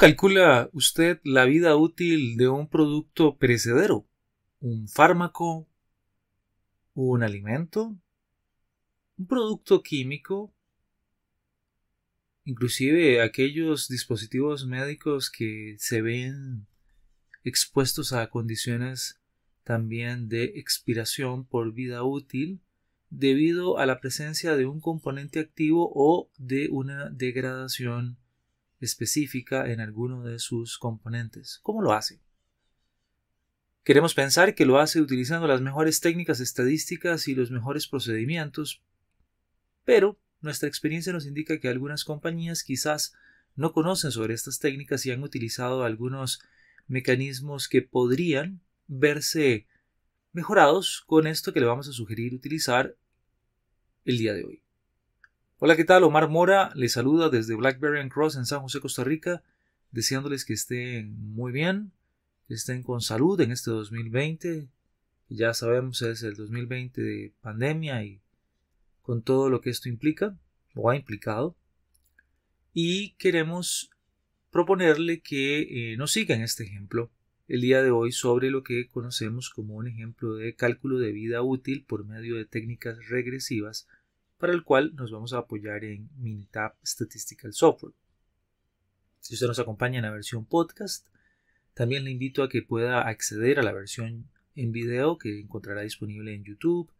Calcula usted la vida útil de un producto perecedero? ¿Un fármaco? ¿Un alimento? ¿Un producto químico? Inclusive aquellos dispositivos médicos que se ven expuestos a condiciones también de expiración por vida útil debido a la presencia de un componente activo o de una degradación específica en alguno de sus componentes. ¿Cómo lo hace? Queremos pensar que lo hace utilizando las mejores técnicas estadísticas y los mejores procedimientos, pero nuestra experiencia nos indica que algunas compañías quizás no conocen sobre estas técnicas y han utilizado algunos mecanismos que podrían verse mejorados con esto que le vamos a sugerir utilizar el día de hoy. Hola, ¿qué tal? Omar Mora les saluda desde Blackberry and Cross en San José, Costa Rica, deseándoles que estén muy bien, que estén con salud en este 2020, que ya sabemos es el 2020 de pandemia y con todo lo que esto implica o ha implicado. Y queremos proponerle que eh, nos sigan este ejemplo el día de hoy sobre lo que conocemos como un ejemplo de cálculo de vida útil por medio de técnicas regresivas para el cual nos vamos a apoyar en Minitab Statistical Software. Si usted nos acompaña en la versión podcast, también le invito a que pueda acceder a la versión en video que encontrará disponible en YouTube,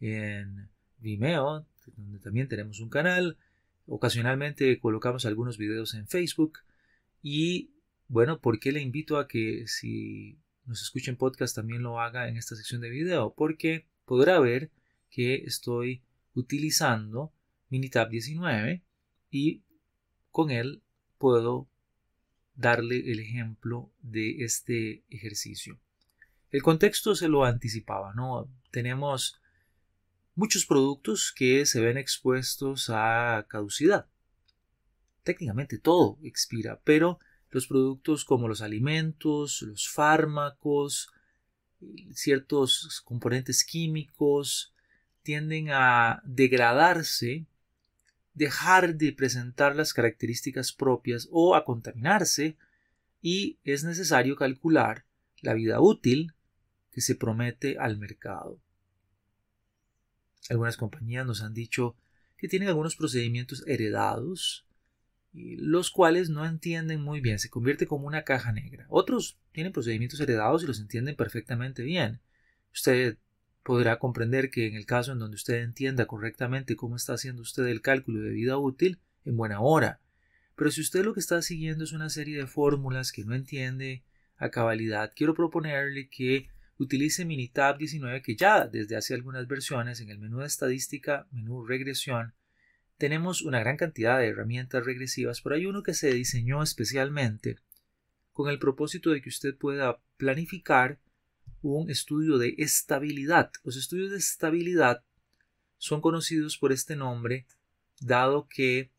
en Vimeo, donde también tenemos un canal. Ocasionalmente colocamos algunos videos en Facebook. Y bueno, ¿por qué le invito a que si nos escucha en podcast también lo haga en esta sección de video? Porque podrá ver que estoy utilizando Minitab 19 y con él puedo darle el ejemplo de este ejercicio. El contexto se lo anticipaba, ¿no? Tenemos muchos productos que se ven expuestos a caducidad. Técnicamente todo expira, pero los productos como los alimentos, los fármacos, ciertos componentes químicos, tienden a degradarse, dejar de presentar las características propias o a contaminarse y es necesario calcular la vida útil que se promete al mercado. Algunas compañías nos han dicho que tienen algunos procedimientos heredados, los cuales no entienden muy bien, se convierte como una caja negra. Otros tienen procedimientos heredados y los entienden perfectamente bien. Usted podrá comprender que en el caso en donde usted entienda correctamente cómo está haciendo usted el cálculo de vida útil, en buena hora. Pero si usted lo que está siguiendo es una serie de fórmulas que no entiende a cabalidad, quiero proponerle que utilice Minitab 19 que ya desde hace algunas versiones en el menú de estadística, menú regresión, tenemos una gran cantidad de herramientas regresivas, pero hay uno que se diseñó especialmente con el propósito de que usted pueda planificar un estudio de estabilidad. Los estudios de estabilidad son conocidos por este nombre dado que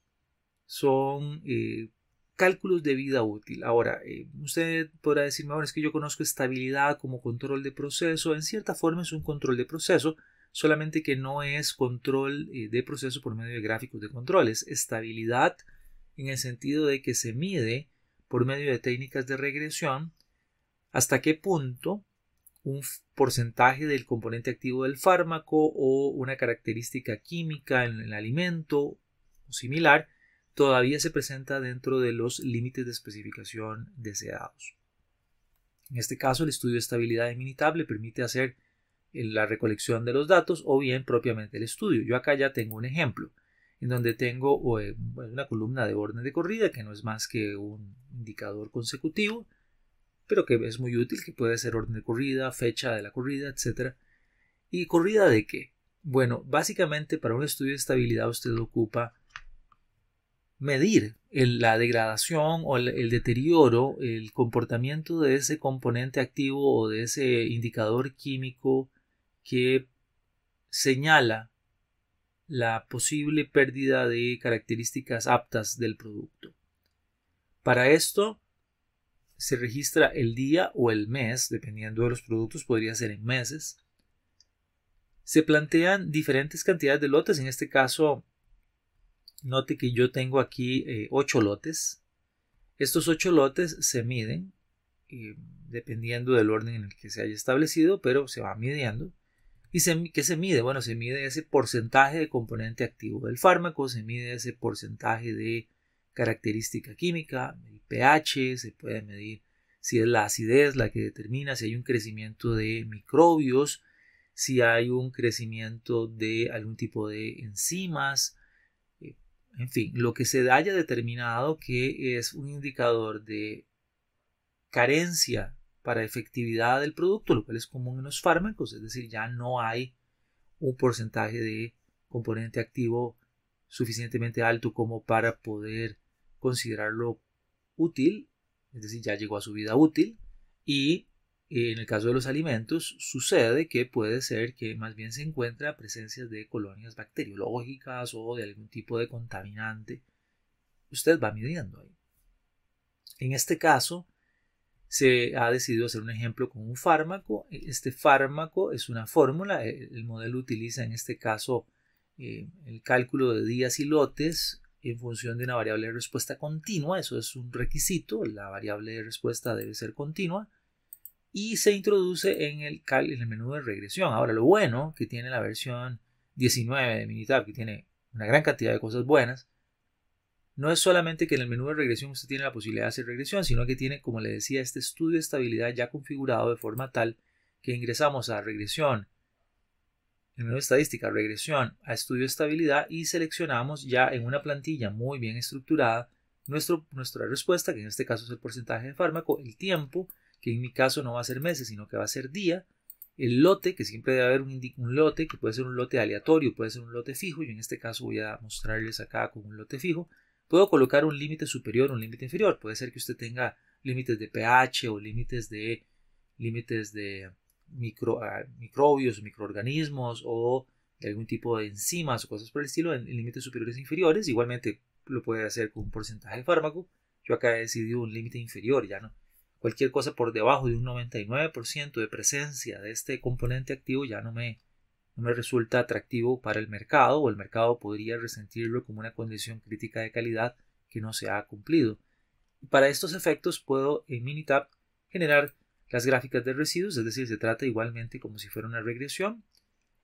son eh, cálculos de vida útil. Ahora, eh, usted podrá decirme, ahora es que yo conozco estabilidad como control de proceso. En cierta forma es un control de proceso, solamente que no es control eh, de proceso por medio de gráficos de control, es estabilidad en el sentido de que se mide por medio de técnicas de regresión hasta qué punto un porcentaje del componente activo del fármaco o una característica química en el alimento o similar todavía se presenta dentro de los límites de especificación deseados. En este caso, el estudio de estabilidad de Minitab le permite hacer la recolección de los datos o bien propiamente el estudio. Yo acá ya tengo un ejemplo en donde tengo eh, una columna de orden de corrida que no es más que un indicador consecutivo pero que es muy útil, que puede ser orden de corrida, fecha de la corrida, etc. ¿Y corrida de qué? Bueno, básicamente para un estudio de estabilidad usted ocupa medir la degradación o el, deterioro, el comportamiento de ese componente activo o de ese indicador químico que señala la posible pérdida de características aptas del producto. Para esto se registra el día o el mes, dependiendo de los productos, podría ser en meses. Se plantean diferentes cantidades de lotes, en este caso Note que yo tengo aquí 8 eh, lotes. Estos 8 lotes se miden eh, dependiendo del orden en el que se haya establecido, pero se va midiendo. ¿Y se, qué se mide? Bueno, se mide ese porcentaje de componente activo del fármaco, se mide ese porcentaje de característica química, el pH, se puede medir si es la acidez la que determina si hay un crecimiento de microbios, si hay un crecimiento de algún tipo de enzimas, en fin, lo que se haya determinado que es un indicador de carencia para efectividad del producto, lo cual es común en los fármacos, es decir, ya no hay un porcentaje de componente activo suficientemente alto como para poder considerarlo útil, es decir, ya llegó a su vida útil y en el caso de los alimentos, sucede que puede ser que más bien se encuentra presencia de colonias bacteriológicas o de algún tipo de contaminante. Usted va midiendo ahí. En este caso, se ha decidido hacer un ejemplo con un fármaco. Este fármaco es una fórmula. El modelo utiliza en este caso eh, el cálculo de días y lotes en función de una variable de respuesta continua. Eso es un requisito. La variable de respuesta debe ser continua y se introduce en el, en el menú de regresión. Ahora, lo bueno que tiene la versión 19 de Minitab, que tiene una gran cantidad de cosas buenas, no es solamente que en el menú de regresión usted tiene la posibilidad de hacer regresión, sino que tiene, como le decía, este estudio de estabilidad ya configurado de forma tal que ingresamos a regresión, de estadística, regresión a estudio de estabilidad y seleccionamos ya en una plantilla muy bien estructurada nuestro, nuestra respuesta, que en este caso es el porcentaje de fármaco, el tiempo, que en mi caso no va a ser meses, sino que va a ser día, el lote, que siempre debe haber un, lote, que puede ser un lote aleatorio, puede ser un lote fijo, y en este caso voy a mostrarles acá con un lote fijo, puedo colocar un límite superior, un límite inferior, puede ser que usted tenga límites de pH o límites de límites de micro, microbios, microorganismos o algún tipo de enzimas o cosas por el estilo en, límites superiores e inferiores, igualmente lo puede hacer con un porcentaje de fármaco, yo acá he decidido un límite inferior, ya no, cualquier cosa por debajo de un 99% de presencia de este componente activo ya no me, no me resulta atractivo para el mercado o el mercado podría resentirlo como una condición crítica de calidad que no se ha cumplido. Para estos efectos puedo en Minitab generar las gráficas de residuos, es decir, se trata igualmente como si fuera una regresión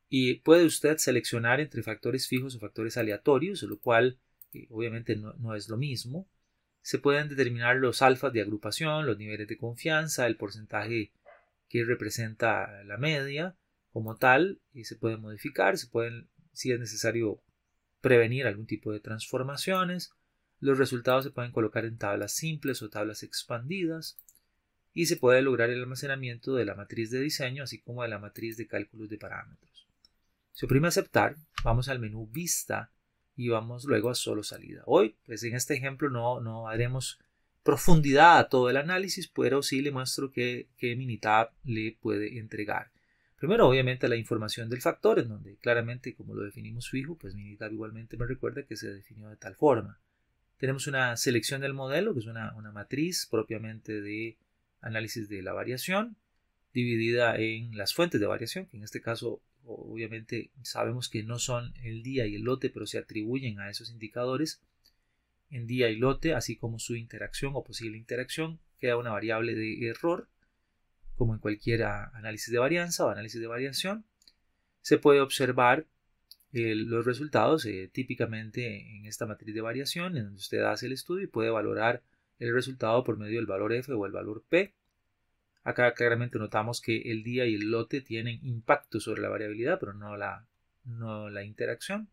y puede usted seleccionar entre factores fijos o factores aleatorios, lo cual eh, obviamente no, no es lo mismo. Se pueden determinar los alfas de agrupación, los niveles de confianza, el porcentaje que representa la media como tal, y se pueden modificar, se pueden, si es necesario, prevenir algún tipo de transformaciones. Los resultados se pueden colocar en tablas simples o tablas expandidas y se puede lograr el almacenamiento de la matriz de diseño así como de la matriz de cálculos de parámetros. Si oprime aceptar, vamos al menú vista y vamos luego a solo salida. Hoy, pues en este ejemplo no, no haremos profundidad a todo el análisis, pero sí le muestro que, Minitab le puede entregar. Primero, obviamente, la información del factor, en donde claramente, como lo definimos fijo, pues Minitab igualmente me recuerda que se definió de tal forma. Tenemos una selección del modelo, que es una, una matriz propiamente de análisis de la variación, dividida en las fuentes de variación, que en este caso obviamente sabemos que no son el día y el lote, pero se atribuyen a esos indicadores en día y lote, así como su interacción o posible interacción, queda una variable de error, como en cualquier análisis de varianza o análisis de variación. Se puede observar los resultados eh, típicamente en esta matriz de variación, en donde usted hace el estudio y puede valorar el resultado por medio del valor f o el valor p Acá claramente notamos que el día y el lote tienen impacto sobre la variabilidad, pero no la, no la interacción.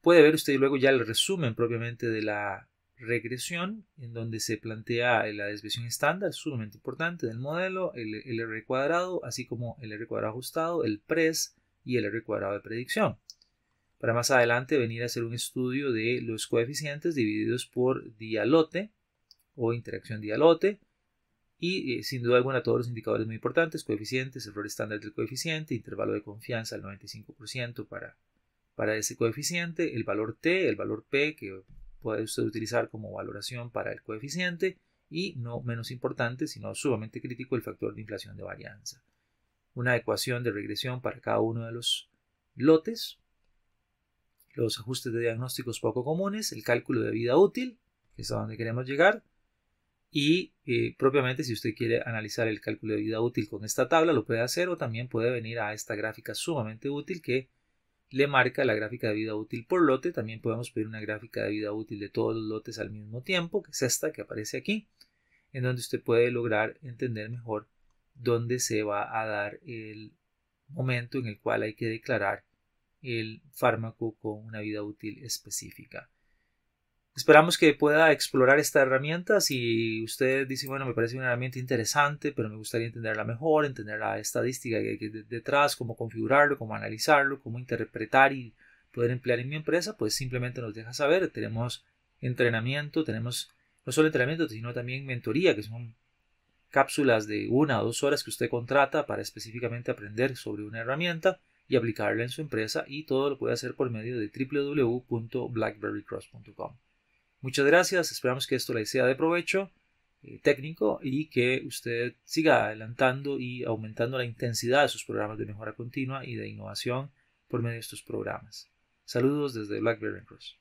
Puede ver usted luego ya el resumen propiamente de la regresión, en donde se plantea la desviación estándar, sumamente importante, del modelo, el, R cuadrado, así como el R cuadrado ajustado, el PRES, y el R cuadrado de predicción. Para más adelante venir a hacer un estudio de los coeficientes divididos por día lote o interacción día lote y eh, sin duda alguna todos los indicadores muy importantes, coeficientes, error estándar del coeficiente, intervalo de confianza al 95% para, para ese coeficiente, el valor T, el valor P que puede usted utilizar como valoración para el coeficiente y no menos importante, sino sumamente crítico, el factor de inflación de varianza. Una ecuación de regresión para cada uno de los lotes, los ajustes de diagnósticos poco comunes, el cálculo de vida útil, que es a donde queremos llegar, y eh, propiamente si usted quiere analizar el cálculo de vida útil con esta tabla lo puede hacer o también puede venir a esta gráfica sumamente útil que le marca la gráfica de vida útil por lote. También podemos pedir una gráfica de vida útil de todos los lotes al mismo tiempo, que es esta que aparece aquí, en donde usted puede lograr entender mejor dónde se va a dar el momento en el cual hay que declarar el fármaco con una vida útil específica. Esperamos que pueda explorar esta herramienta. Si usted dice, bueno, me parece una herramienta interesante, pero me gustaría entenderla mejor, entender la estadística que hay detrás, cómo configurarlo, cómo analizarlo, cómo interpretar y poder emplear en mi empresa, pues simplemente nos deja saber. Tenemos entrenamiento, tenemos no solo entrenamiento, sino también mentoría, que son cápsulas de una o dos horas que usted contrata para específicamente aprender sobre una herramienta y aplicarla en su empresa y todo lo puede hacer por medio de www.blackberrycross.com. Muchas gracias, esperamos que esto le sea de provecho eh, técnico y que usted siga adelantando y aumentando la intensidad de sus programas de mejora continua y de innovación por medio de estos programas. Saludos desde Blackberry Cross.